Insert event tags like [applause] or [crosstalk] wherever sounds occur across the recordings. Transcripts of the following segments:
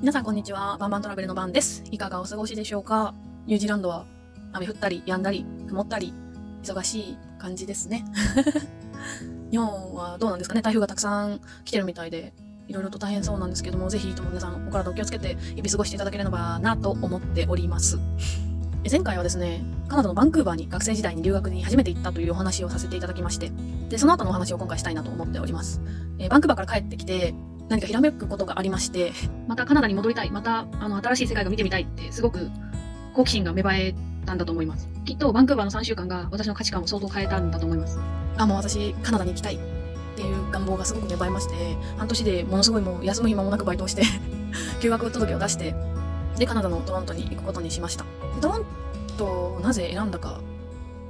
皆さんこんにちは。バンバントラベルのバンです。いかがお過ごしでしょうか？ニュージーランドは雨降ったり、止んだり、曇ったり、忙しい感じですね。[laughs] 日本はどうなんですかね？台風がたくさん来てるみたいで、いろいろと大変そうなんですけども、ぜひとも皆さんお体お気をつけて日々過ごしていただければなと思っております。前回はですね、カナダのバンクーバーに学生時代に留学に初めて行ったというお話をさせていただきまして、で、その後のお話を今回したいなと思っております。えーバンクーバーから帰ってきて、何かひらめくことがありまして、またカナダに戻りたい、またあの新しい世界が見てみたいって、すごく好奇心が芽生えたんだと思います。きっとバンクーバーの3週間が私の価値観を相当変えたんだと思います。あ、もう私、カナダに行きたいっていう願望がすごく芽生えまして、半年でものすごいもう休む暇もなくバイトをして、[laughs] 休学届を出して、で、カナダのトロントに行くことにしました。でトロントをなぜ選んだか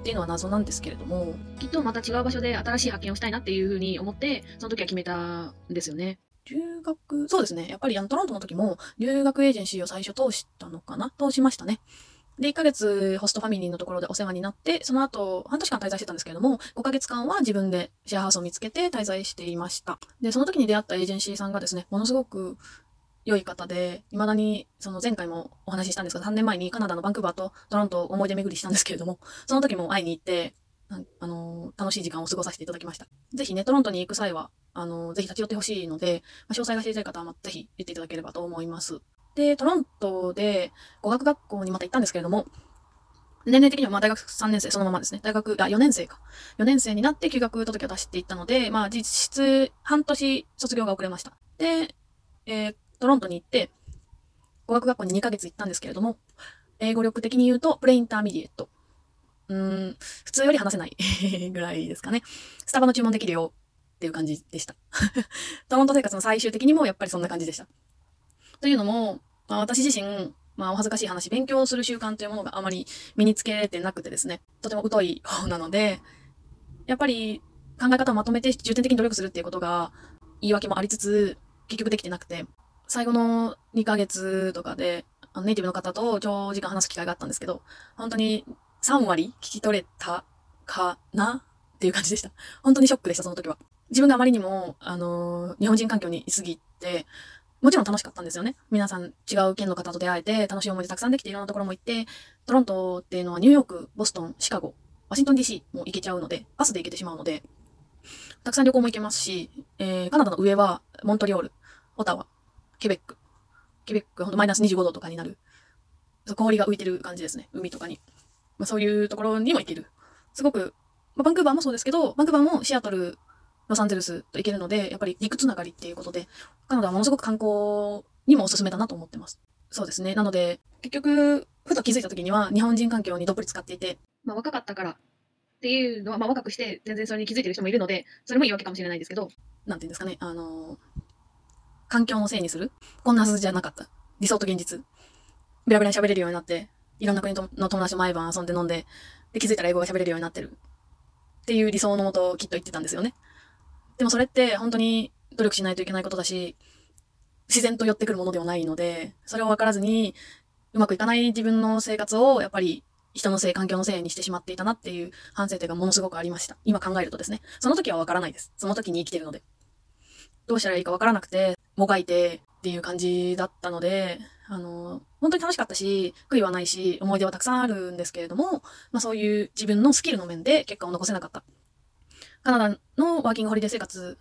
っていうのは謎なんですけれども、きっとまた違う場所で新しい発見をしたいなっていうふうに思って、その時は決めたんですよね。留学、そうですね。やっぱりあのトロントの時も留学エージェンシーを最初通したのかな？通しましたね。で、1ヶ月ホストファミリーのところでお世話になって、その後半年間滞在してたんですけれども、5ヶ月間は自分でシェアハウスを見つけて滞在していました。で、その時に出会ったエージェンシーさんがですね、ものすごく良い方で、未だに、その前回もお話ししたんですが、3年前にカナダのバンクーバーとトロントを思い出巡りしたんですけれども、その時も会いに行って、あの楽しい時間を過ごさせていただきました。ぜひね、トロントに行く際は、あのぜひ立ち寄ってほしいので、まあ、詳細が知りたい方は、まあぜひ言っていただければと思います。で、トロントで語学学校にまた行ったんですけれども、年齢的にはまあ大学3年生そのままですね。大学、あ、4年生か。4年生になって休学届を出していったので、まあ実質半年卒業が遅れました。で、えートロントに行って、語学学校に2ヶ月行ったんですけれども、英語力的に言うと、 Pre-Intermediate。うん、普通より話せない [laughs] ぐらいですかね。スタバの注文できるよっていう感じでした。トロント生活の最終的にもやっぱりそんな感じでした。というのも、まあ、私自身、まあお恥ずかしい話、勉強する習慣というものがあまり身につけてなくてですね、とても疎い方なので、やっぱり考え方をまとめて重点的に努力するっていうことが言い訳もありつつ、結局できてなくて、最後の2ヶ月とかで、あのネイティブの方と長時間話す機会があったんですけど、本当に3割聞き取れたかな？っていう感じでした。本当にショックでした、その時は。自分があまりにも、あのー日本人環境に居すぎて、もちろん楽しかったんですよね。皆さん違う県の方と出会えて、楽しい思い出たくさんできていろんなところも行って、トロントっていうのはニューヨーク、ボストン、シカゴ、ワシントン DC も行けちゃうので、バスで行けてしまうので、たくさん旅行も行けますし、えーカナダの上はモントリオール、オタワ、ケベック。ケベックほんとマイナス25度とかになる。氷が浮いてる感じですね。海とかに。まあ、そういうところにも行ける。すごく、まあ、バンクーバーもそうですけど、バンクーバーもシアトル、ロサンゼルスと行けるので、やっぱり陸つながりっていうことで、カナダはものすごく観光にもおすすめだなと思ってます。そうですね。なので、結局、ふと気づいた時には日本人環境にどっぷり使っていて、まあ若かったからっていうのは、まあ若くして全然それに気づいてる人もいるので、それも言い訳かもしれないですけど、なんていうんですかね、あの環境のせいにするこんなはずじゃなかった。理想と現実。ベラベラに喋れるようになって、いろんな国の友達と毎晩遊んで飲んで、で気づいたら英語が喋れるようになってる。っていう理想のもときっと言ってたんですよね。でもそれって本当に努力しないといけないことだし、自然と寄ってくるものではないので、それを分からずに、うまくいかない自分の生活を、やっぱり人のせい、環境のせいにしてしまっていたなっていう反省点がものすごくありました。今考えるとですね。その時は分からないです。その時に生きてるので。どうしたらいいか分からなくて、もがいてっていう感じだったので、あの、本当に楽しかったし、悔いはないし、思い出はたくさんあるんですけれども、まあそういう自分のスキルの面で結果を残せなかった。カナダのワーキングホリデー生活、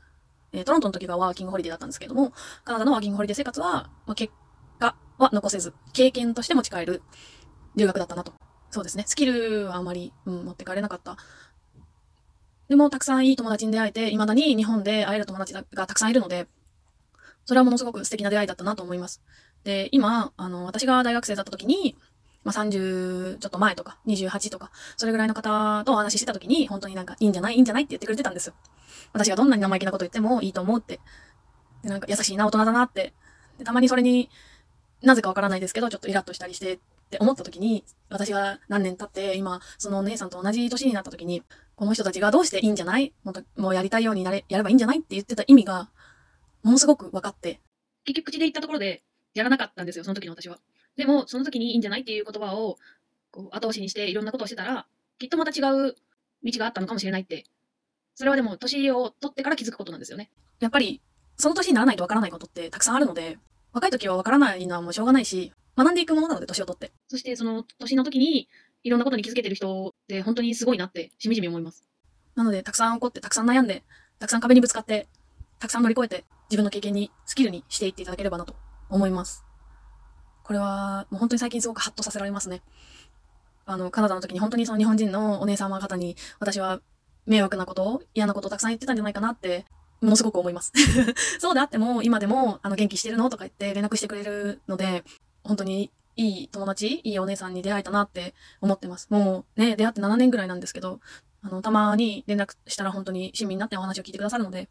えートロントの時がワーキングホリデーだったんですけども、カナダのワーキングホリデー生活は、まあ、結果は残せず、経験として持ち帰る留学だったなと。そうですね。スキルはあまり、うん、持って帰れなかった。でも、たくさんいい友達に出会えて、未だに日本で会える友達がたくさんいるので、それはものすごく素敵な出会いだったなと思います。で、今、あの、私が大学生だった時に、まあ、30ちょっと前とか、28とか、それぐらいの方とお話ししてた時に、本当になんか、いいんじゃないいいんじゃないって言ってくれてたんですよ。私がどんなに生意気なこと言ってもいいと思うって。で、なんか優しいな、大人だなって。で、たまにそれになぜかわからないですけど、ちょっとイラッとしたりしてって思った時に、私が何年経って、今、そのお姉さんと同じ年になった時に、この人たちがどうしていいんじゃない？ももうやりたいようになれ、やればいいんじゃない？って言ってた意味が、ものすごく分かって。結局口で言ったところで、やらなかったんですよ、その時の私は。でも、その時にいいんじゃないっていう言葉を、こう、後押しにしていろんなことをしてたら、きっとまた違う道があったのかもしれないって。それはでも、年を取ってから気づくことなんですよね。やっぱり、その年にならないとわからないことってたくさんあるので、分若い時はわからないのはもうしょうがないし、学んでいくものなので、年を取って。そしてその年の時に、いろんなことに気づけてる人って本当にすごいなってしみじみ思います。なので、たくさん怒って、たくさん悩んで、たくさん壁にぶつかって、たくさん乗り越えて、自分の経験に、スキルにしていっていただければなと思います。これは、もう本当に最近すごくハッとさせられますね。あの、カナダの時に本当にその日本人のお姉様方に、私は迷惑なことを、嫌なことをたくさん言ってたんじゃないかなって、ものすごく思います。[laughs] そうであっても、今でも、あの、元気してるのとか言って連絡してくれるので、本当にいい友達、いいお姉さんに出会えたなって思ってます。もうね、出会って7年ぐらいなんですけど、あの、たまに連絡したら本当に親身になってお話を聞いてくださるので、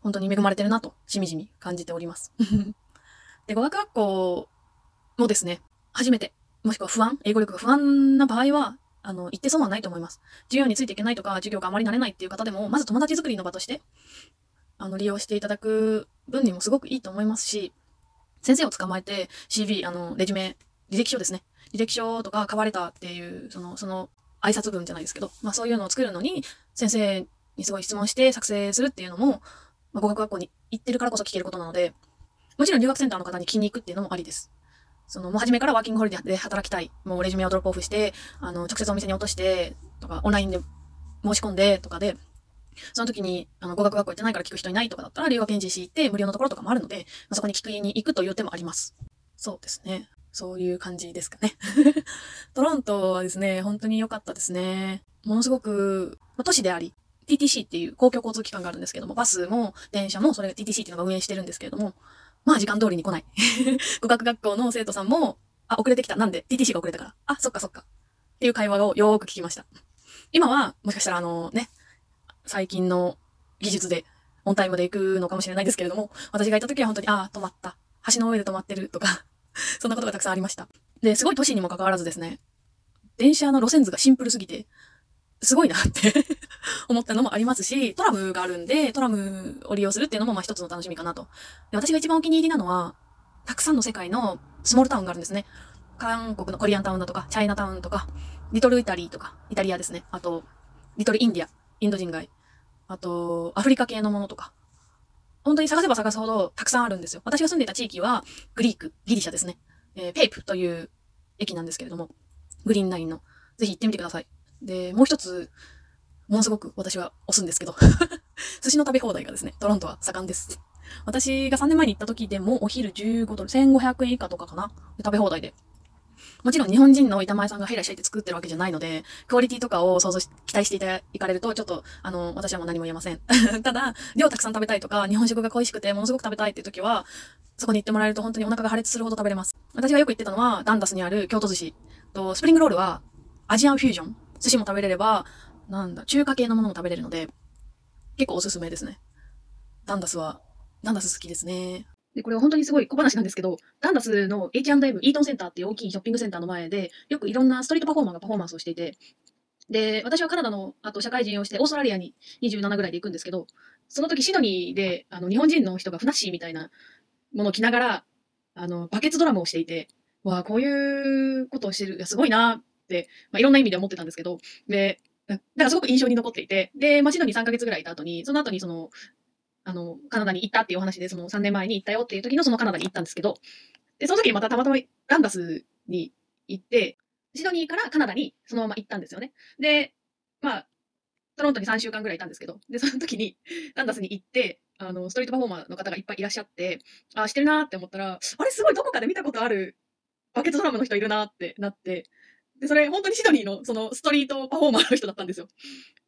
本当に恵まれてるなと、しみじみ感じております。[laughs] で、語学学校もですね、初めて、もしくは不安、英語力が不安な場合は、あの、言って損はないと思います。授業についていけないとか、授業があまり慣れないっていう方でも、まず友達作りの場として、あの、利用していただく分にもすごくいいと思いますし、先生を捕まえて CV、あの、レジュメ、履歴書ですね。履歴書とか買われたっていう、その、その、挨拶文じゃないですけど、まあそういうのを作るのに、先生にすごい質問して作成するっていうのも、まあ、語学学校に行ってるからこそ聞けることなので、もちろん留学センターの方に聞きに行くっていうのもありです。その、もう初めからワーキングホリデーで働きたい。もうレジュメをドロップオフして、あの、直接お店に落として、とか、オンラインで申し込んで、とかで、その時に、あの、語学学校行ってないから聞く人いないとかだったら、留学エンジンシー行って無料のところとかもあるので、まあ、そこに聞くに行くという手もあります。そうですね。そういう感じですかね。[laughs] トロントはですね、本当に良かったですね。ものすごく、まあ、都市であり、TTC っていう公共交通機関があるんですけども、バスも電車もそれが TTC っていうのが運営してるんですけれども、まあ時間通りに来ない。[laughs] 語学学校の生徒さんも、あ、遅れてきた。なんで ?TTC が遅れたから。あ、そっかそっか。っていう会話をよーく聞きました。今は、もしかしたらあのね、最近の技術でオンタイムで行くのかもしれないですけれども、私がいた時は本当に、ああ、止まった。橋の上で止まってるとか [laughs] そんなことがたくさんありました。で、すごい都市にもかかわらずですね、電車の路線図がシンプルすぎて、すごいなって思ったのもありますし、トラムがあるんで、トラムを利用するっていうのもまあ一つの楽しみかなと。で私が一番お気に入りなのは、たくさんの世界のスモールタウンがあるんですね。韓国のコリアンタウンだとか、チャイナタウンとか、リトルイタリーとか、イタリアですね。あと、リトルインディア、インド人街。あと、アフリカ系のものとか。本当に探せば探すほどたくさんあるんですよ。私が住んでいた地域は、グリーク、ギリシャですね。えー、ペイプという駅なんですけれども、グリーンラインの。ぜひ行ってみてください。で、もう一つ、ものすごく私は押すんですけど [laughs] 寿司の食べ放題がですね、トロントは盛んです。私が3年前に行った時でもお昼15ドル、1500円以下とかかな食べ放題で。もちろん日本人の板前さんがヘラシャイって作ってるわけじゃないので、クオリティとかを想像し、期待していたいかれると、ちょっと、あの、私はもう何も言えません。[laughs] ただ、量たくさん食べたいとか、日本食が恋しくてものすごく食べたいっていう時は、そこに行ってもらえると本当にお腹が破裂するほど食べれます。私がよく行ってたのは、ダンダスにある京都寿司と、スプリングロールはアジアンフュージョン。寿司も食べれれば、なんだ、中華系のものも食べれるので、結構おすすめですね。ダンダスは、ダンダス好きですね。で、これは本当にすごい小話なんですけど、ダンダスの H&M イートンセンターっていう大きいショッピングセンターの前で、よくいろんなストリートパフォーマーがパフォーマンスをしていて、で、私はカナダの、あと社会人をして、オーストラリアに27ぐらいで行くんですけど、その時シドニーで、あの、日本人の人がフナッシーみたいなものを着ながら、あの、バケツドラムをしていて、わあ、こういうことをしてる、すごいな、まあ、いろんな意味で思ってたんですけど、で、だからすごく印象に残っていて、で、まあ、シドに3ヶ月ぐらいいた後に、その後にその、あの、カナダに行ったっていうお話で、その3年前に行ったよっていう時のそのカナダに行ったんですけど、で、その時にまたたまたまランダスに行って、シドニーからカナダにそのまま行ったんですよね。で、まあ、トロントに3週間ぐらいいたんですけど、で、その時にランダスに行って、あの、ストリートパフォーマーの方がいっぱいいらっしゃって、あ、してるなって思ったら、あれすごいどこかで見たことあるバケットドラムの人いるなってなって、で、それ本当にシドニーのそのストリートパフォーマーの人だったんですよ。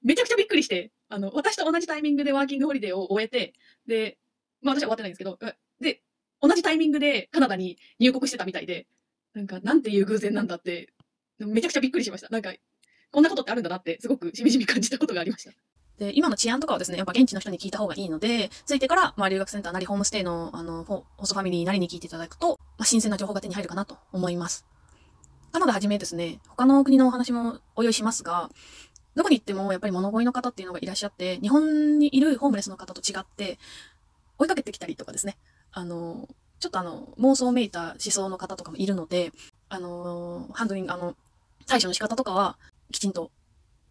めちゃくちゃびっくりして、あの、私と同じタイミングでワーキングホリデーを終えて、で、まあ私は終わってないんですけど、で、同じタイミングでカナダに入国してたみたいで、なんか、なんていう偶然なんだって、めちゃくちゃびっくりしました。なんか、こんなことってあるんだなって、すごくしみじみ感じたことがありました。で、今の治安とかはですね、やっぱ現地の人に聞いた方がいいので、ついてから、まあ留学センターなりホームステイの、あの、ホストファミリーなりに聞いていただくと、まあ新鮮な情報が手に入るかなと思います。カナダはじめですね、他の国のお話もお用意しますが、どこに行ってもやっぱり物乞いの方っていうのがいらっしゃって、日本にいるホームレスの方と違って、追いかけてきたりとかですね、あの、ちょっとあの、妄想めいた思想の方とかもいるので、あの、ハンドリング、あの、対処の仕方とかはきちんと、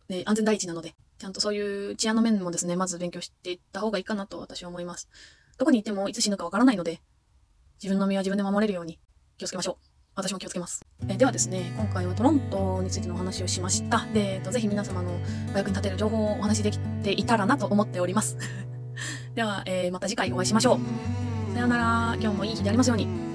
ね、安全第一なので、ちゃんとそういう治安の面もですね、まず勉強していった方がいいかなと私は思います。どこに行ってもいつ死ぬかわからないので、自分の身は自分で守れるように気をつけましょう。私も気をつけます。えではですね、今回はトロントについてのお話をしました。で、えっと、ぜひ皆様のお役に立てる情報をお話しできていたらなと思っております。[laughs] では、えー、また次回お会いしましょう。さようなら。今日もいい日でありますように。